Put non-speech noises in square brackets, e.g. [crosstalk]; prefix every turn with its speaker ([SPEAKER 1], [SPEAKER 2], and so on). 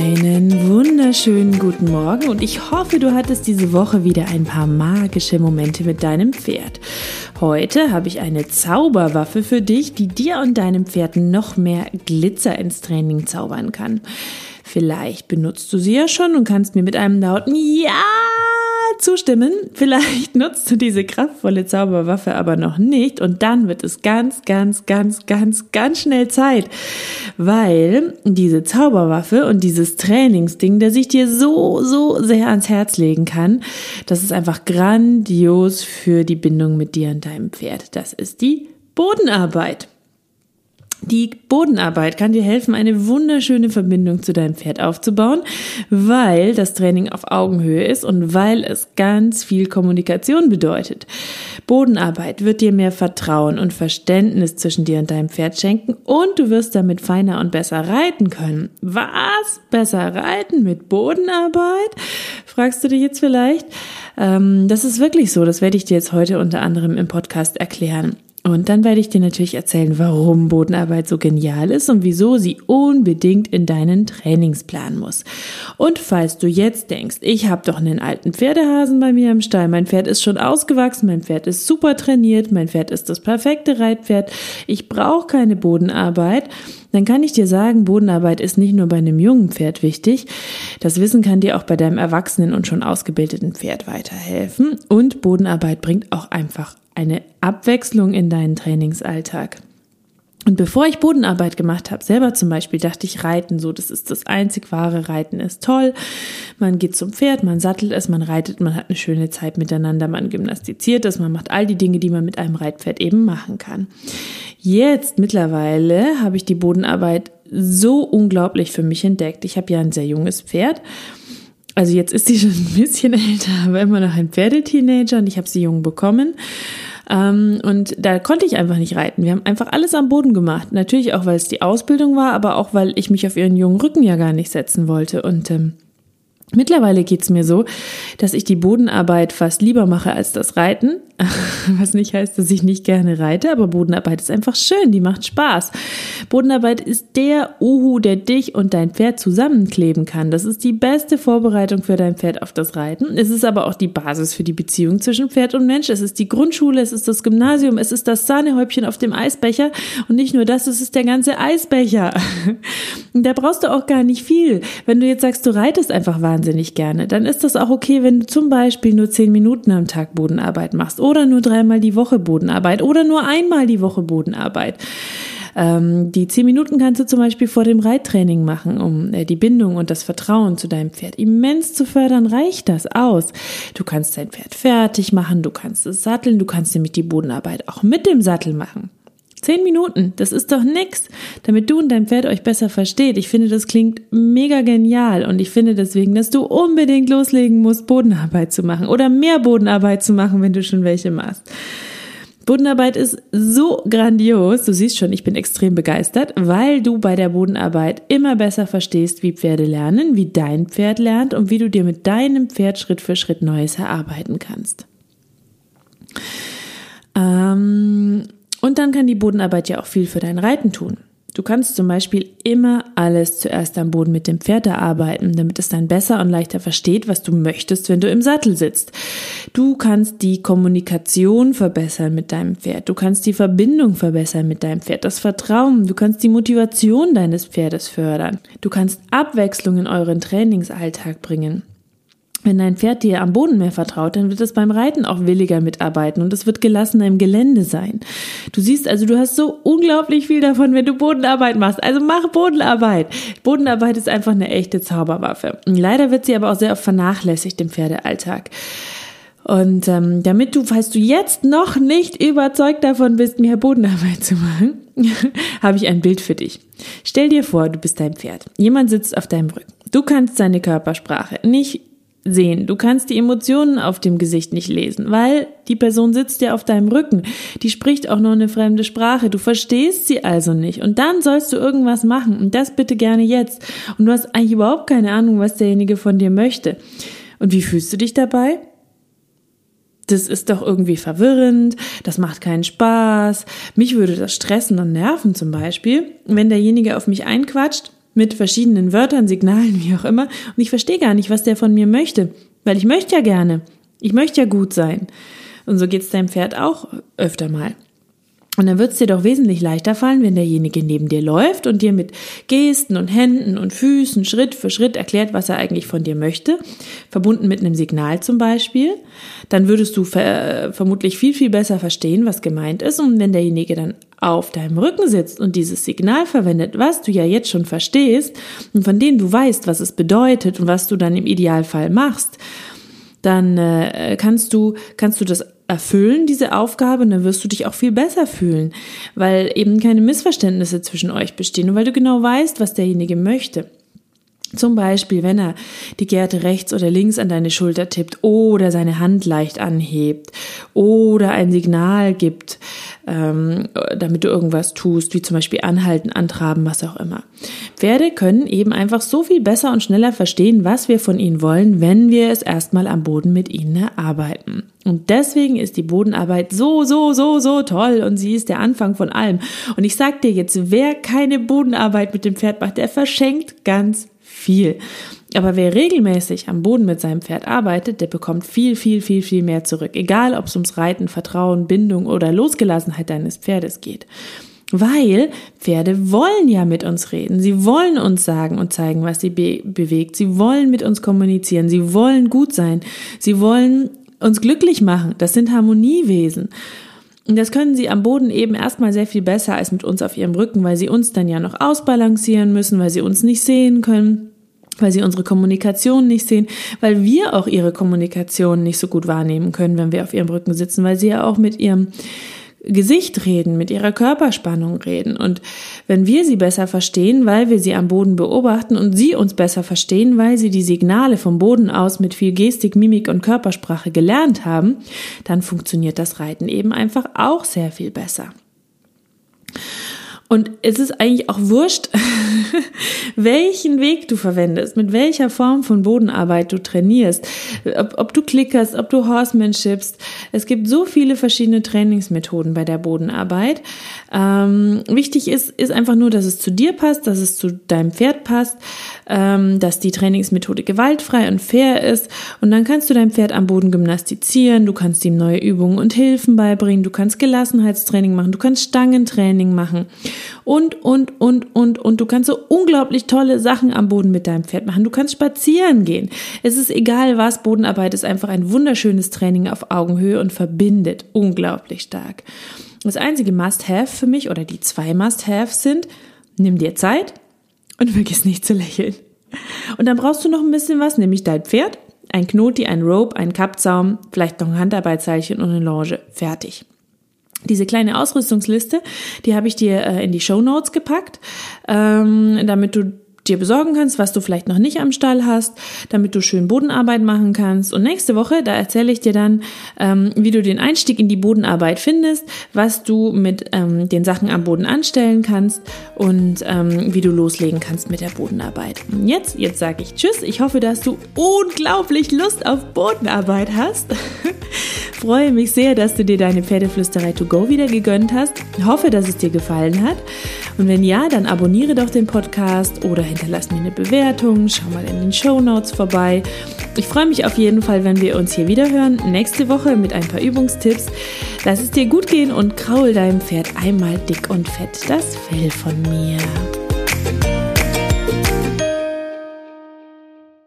[SPEAKER 1] Einen wunderschönen guten Morgen und ich hoffe, du hattest diese Woche wieder ein paar magische Momente mit deinem Pferd. Heute habe ich eine Zauberwaffe für dich, die dir und deinem Pferd noch mehr Glitzer ins Training zaubern kann. Vielleicht benutzt du sie ja schon und kannst mir mit einem lauten Ja zustimmen. Vielleicht [laughs] nutzt du diese kraftvolle Zauberwaffe aber noch nicht und dann wird es ganz, ganz, ganz, ganz, ganz schnell Zeit, weil diese Zauberwaffe und dieses Trainingsding, das ich dir so, so sehr ans Herz legen kann, das ist einfach grandios für die Bindung mit dir und deinem Pferd. Das ist die Bodenarbeit. Die Bodenarbeit kann dir helfen, eine wunderschöne Verbindung zu deinem Pferd aufzubauen, weil das Training auf Augenhöhe ist und weil es ganz viel Kommunikation bedeutet. Bodenarbeit wird dir mehr Vertrauen und Verständnis zwischen dir und deinem Pferd schenken und du wirst damit feiner und besser reiten können. Was? Besser reiten mit Bodenarbeit? Fragst du dich jetzt vielleicht? Ähm, das ist wirklich so. Das werde ich dir jetzt heute unter anderem im Podcast erklären. Und dann werde ich dir natürlich erzählen, warum Bodenarbeit so genial ist und wieso sie unbedingt in deinen Trainingsplan muss. Und falls du jetzt denkst, ich habe doch einen alten Pferdehasen bei mir im Stall, mein Pferd ist schon ausgewachsen, mein Pferd ist super trainiert, mein Pferd ist das perfekte Reitpferd, ich brauche keine Bodenarbeit, dann kann ich dir sagen, Bodenarbeit ist nicht nur bei einem jungen Pferd wichtig. Das Wissen kann dir auch bei deinem erwachsenen und schon ausgebildeten Pferd weiterhelfen. Und Bodenarbeit bringt auch einfach eine Abwechslung in deinen Trainingsalltag. Und bevor ich Bodenarbeit gemacht habe, selber zum Beispiel, dachte ich, Reiten, so, das ist das einzig wahre Reiten ist toll. Man geht zum Pferd, man sattelt es, man reitet, man hat eine schöne Zeit miteinander, man gymnastiziert es, man macht all die Dinge, die man mit einem Reitpferd eben machen kann. Jetzt mittlerweile habe ich die Bodenarbeit so unglaublich für mich entdeckt. Ich habe ja ein sehr junges Pferd. Also jetzt ist sie schon ein bisschen [laughs] älter, aber immer noch ein Pferdeteenager und ich habe sie jung bekommen. Ähm, und da konnte ich einfach nicht reiten. Wir haben einfach alles am Boden gemacht. Natürlich auch, weil es die Ausbildung war, aber auch, weil ich mich auf ihren jungen Rücken ja gar nicht setzen wollte. Und ähm, Mittlerweile geht's mir so, dass ich die Bodenarbeit fast lieber mache als das Reiten. [laughs] Was nicht heißt, dass ich nicht gerne reite, aber Bodenarbeit ist einfach schön, die macht Spaß. Bodenarbeit ist der Uhu, der dich und dein Pferd zusammenkleben kann. Das ist die beste Vorbereitung für dein Pferd auf das Reiten. Es ist aber auch die Basis für die Beziehung zwischen Pferd und Mensch. Es ist die Grundschule, es ist das Gymnasium, es ist das Sahnehäubchen auf dem Eisbecher und nicht nur das, es ist der ganze Eisbecher. [laughs] da brauchst du auch gar nicht viel. Wenn du jetzt sagst, du reitest einfach wahnsinnig gerne, dann ist das auch okay, wenn du zum Beispiel nur zehn Minuten am Tag Bodenarbeit machst oder nur dreimal die Woche Bodenarbeit oder nur einmal die Woche Bodenarbeit. Ähm, die zehn Minuten kannst du zum Beispiel vor dem Reittraining machen, um äh, die Bindung und das Vertrauen zu deinem Pferd immens zu fördern. Reicht das aus? Du kannst dein Pferd fertig machen, du kannst es satteln, du kannst nämlich die Bodenarbeit auch mit dem Sattel machen. Zehn Minuten, das ist doch nix, damit du und dein Pferd euch besser versteht. Ich finde, das klingt mega genial und ich finde deswegen, dass du unbedingt loslegen musst, Bodenarbeit zu machen oder mehr Bodenarbeit zu machen, wenn du schon welche machst. Bodenarbeit ist so grandios, du siehst schon, ich bin extrem begeistert, weil du bei der Bodenarbeit immer besser verstehst, wie Pferde lernen, wie dein Pferd lernt und wie du dir mit deinem Pferd Schritt für Schritt Neues erarbeiten kannst. Ähm, und dann kann die Bodenarbeit ja auch viel für dein Reiten tun. Du kannst zum Beispiel immer alles zuerst am Boden mit dem Pferd erarbeiten, damit es dann besser und leichter versteht, was du möchtest, wenn du im Sattel sitzt. Du kannst die Kommunikation verbessern mit deinem Pferd. Du kannst die Verbindung verbessern mit deinem Pferd, das Vertrauen. Du kannst die Motivation deines Pferdes fördern. Du kannst Abwechslung in euren Trainingsalltag bringen. Wenn dein Pferd dir am Boden mehr vertraut, dann wird es beim Reiten auch williger mitarbeiten und es wird gelassener im Gelände sein. Du siehst also, du hast so unglaublich viel davon, wenn du Bodenarbeit machst. Also mach Bodenarbeit. Bodenarbeit ist einfach eine echte Zauberwaffe. Leider wird sie aber auch sehr oft vernachlässigt im Pferdealltag. Und ähm, damit du, falls du jetzt noch nicht überzeugt davon bist, mehr Bodenarbeit zu machen, [laughs] habe ich ein Bild für dich. Stell dir vor, du bist dein Pferd. Jemand sitzt auf deinem Rücken. Du kannst seine Körpersprache nicht sehen. Du kannst die Emotionen auf dem Gesicht nicht lesen, weil die Person sitzt ja auf deinem Rücken. Die spricht auch noch eine fremde Sprache. Du verstehst sie also nicht. Und dann sollst du irgendwas machen. Und das bitte gerne jetzt. Und du hast eigentlich überhaupt keine Ahnung, was derjenige von dir möchte. Und wie fühlst du dich dabei? Das ist doch irgendwie verwirrend, das macht keinen Spaß. Mich würde das stressen und nerven zum Beispiel, wenn derjenige auf mich einquatscht mit verschiedenen Wörtern, Signalen, wie auch immer. Und ich verstehe gar nicht, was der von mir möchte, weil ich möchte ja gerne. Ich möchte ja gut sein. Und so geht's deinem Pferd auch öfter mal. Und dann wird es dir doch wesentlich leichter fallen, wenn derjenige neben dir läuft und dir mit Gesten und Händen und Füßen Schritt für Schritt erklärt, was er eigentlich von dir möchte, verbunden mit einem Signal zum Beispiel. Dann würdest du ver vermutlich viel, viel besser verstehen, was gemeint ist. Und wenn derjenige dann auf deinem Rücken sitzt und dieses Signal verwendet, was du ja jetzt schon verstehst und von dem du weißt, was es bedeutet und was du dann im Idealfall machst, dann äh, kannst du kannst du das erfüllen, diese Aufgabe, und dann wirst du dich auch viel besser fühlen, weil eben keine Missverständnisse zwischen euch bestehen und weil du genau weißt, was derjenige möchte. Zum Beispiel, wenn er die Gerte rechts oder links an deine Schulter tippt oder seine Hand leicht anhebt oder ein Signal gibt, ähm, damit du irgendwas tust, wie zum Beispiel anhalten, antraben, was auch immer. Pferde können eben einfach so viel besser und schneller verstehen, was wir von ihnen wollen, wenn wir es erstmal am Boden mit ihnen erarbeiten. Und deswegen ist die Bodenarbeit so, so, so, so toll und sie ist der Anfang von allem. Und ich sag dir jetzt, wer keine Bodenarbeit mit dem Pferd macht, der verschenkt ganz viel. Aber wer regelmäßig am Boden mit seinem Pferd arbeitet, der bekommt viel, viel, viel, viel mehr zurück. Egal, ob es ums Reiten, Vertrauen, Bindung oder Losgelassenheit deines Pferdes geht. Weil Pferde wollen ja mit uns reden. Sie wollen uns sagen und zeigen, was sie be bewegt. Sie wollen mit uns kommunizieren. Sie wollen gut sein. Sie wollen uns glücklich machen. Das sind Harmoniewesen. Und das können sie am Boden eben erstmal sehr viel besser als mit uns auf ihrem Rücken, weil sie uns dann ja noch ausbalancieren müssen, weil sie uns nicht sehen können, weil sie unsere Kommunikation nicht sehen, weil wir auch ihre Kommunikation nicht so gut wahrnehmen können, wenn wir auf ihrem Rücken sitzen, weil sie ja auch mit ihrem Gesicht reden, mit ihrer Körperspannung reden. Und wenn wir sie besser verstehen, weil wir sie am Boden beobachten und sie uns besser verstehen, weil sie die Signale vom Boden aus mit viel Gestik, Mimik und Körpersprache gelernt haben, dann funktioniert das Reiten eben einfach auch sehr viel besser. Und es ist eigentlich auch wurscht, [laughs] welchen Weg du verwendest, mit welcher Form von Bodenarbeit du trainierst, ob, ob du klickerst, ob du Horsemanshipst. Es gibt so viele verschiedene Trainingsmethoden bei der Bodenarbeit. Ähm, wichtig ist, ist einfach nur, dass es zu dir passt, dass es zu deinem Pferd passt, ähm, dass die Trainingsmethode gewaltfrei und fair ist. Und dann kannst du dein Pferd am Boden gymnastizieren, du kannst ihm neue Übungen und Hilfen beibringen, du kannst Gelassenheitstraining machen, du kannst Stangentraining machen und, und, und, und, und du kannst so unglaublich tolle Sachen am Boden mit deinem Pferd machen. Du kannst spazieren gehen. Es ist egal was, Bodenarbeit ist einfach ein wunderschönes Training auf Augenhöhe und verbindet unglaublich stark. Das einzige Must-Have für mich oder die zwei Must-Haves sind, nimm dir Zeit und [laughs] vergiss nicht zu lächeln. Und dann brauchst du noch ein bisschen was, nämlich dein Pferd, ein Knoti, ein Rope, ein Kappzaum, vielleicht noch ein Handarbeitsseilchen und eine Longe. Fertig. Diese kleine Ausrüstungsliste, die habe ich dir äh, in die Show Notes gepackt, ähm, damit du dir besorgen kannst, was du vielleicht noch nicht am Stall hast, damit du schön Bodenarbeit machen kannst. Und nächste Woche, da erzähle ich dir dann, ähm, wie du den Einstieg in die Bodenarbeit findest, was du mit ähm, den Sachen am Boden anstellen kannst und ähm, wie du loslegen kannst mit der Bodenarbeit. Und jetzt, jetzt sage ich Tschüss. Ich hoffe, dass du unglaublich Lust auf Bodenarbeit hast. [laughs] Freue mich sehr, dass du dir deine Pferdeflüsterei to go wieder gegönnt hast. Ich hoffe, dass es dir gefallen hat. Und wenn ja, dann abonniere doch den Podcast oder hinterlass mir eine Bewertung, schau mal in den Show Notes vorbei. Ich freue mich auf jeden Fall, wenn wir uns hier wieder hören, nächste Woche mit ein paar Übungstipps. Lass es dir gut gehen und kraul deinem Pferd einmal dick und fett das Fell von mir.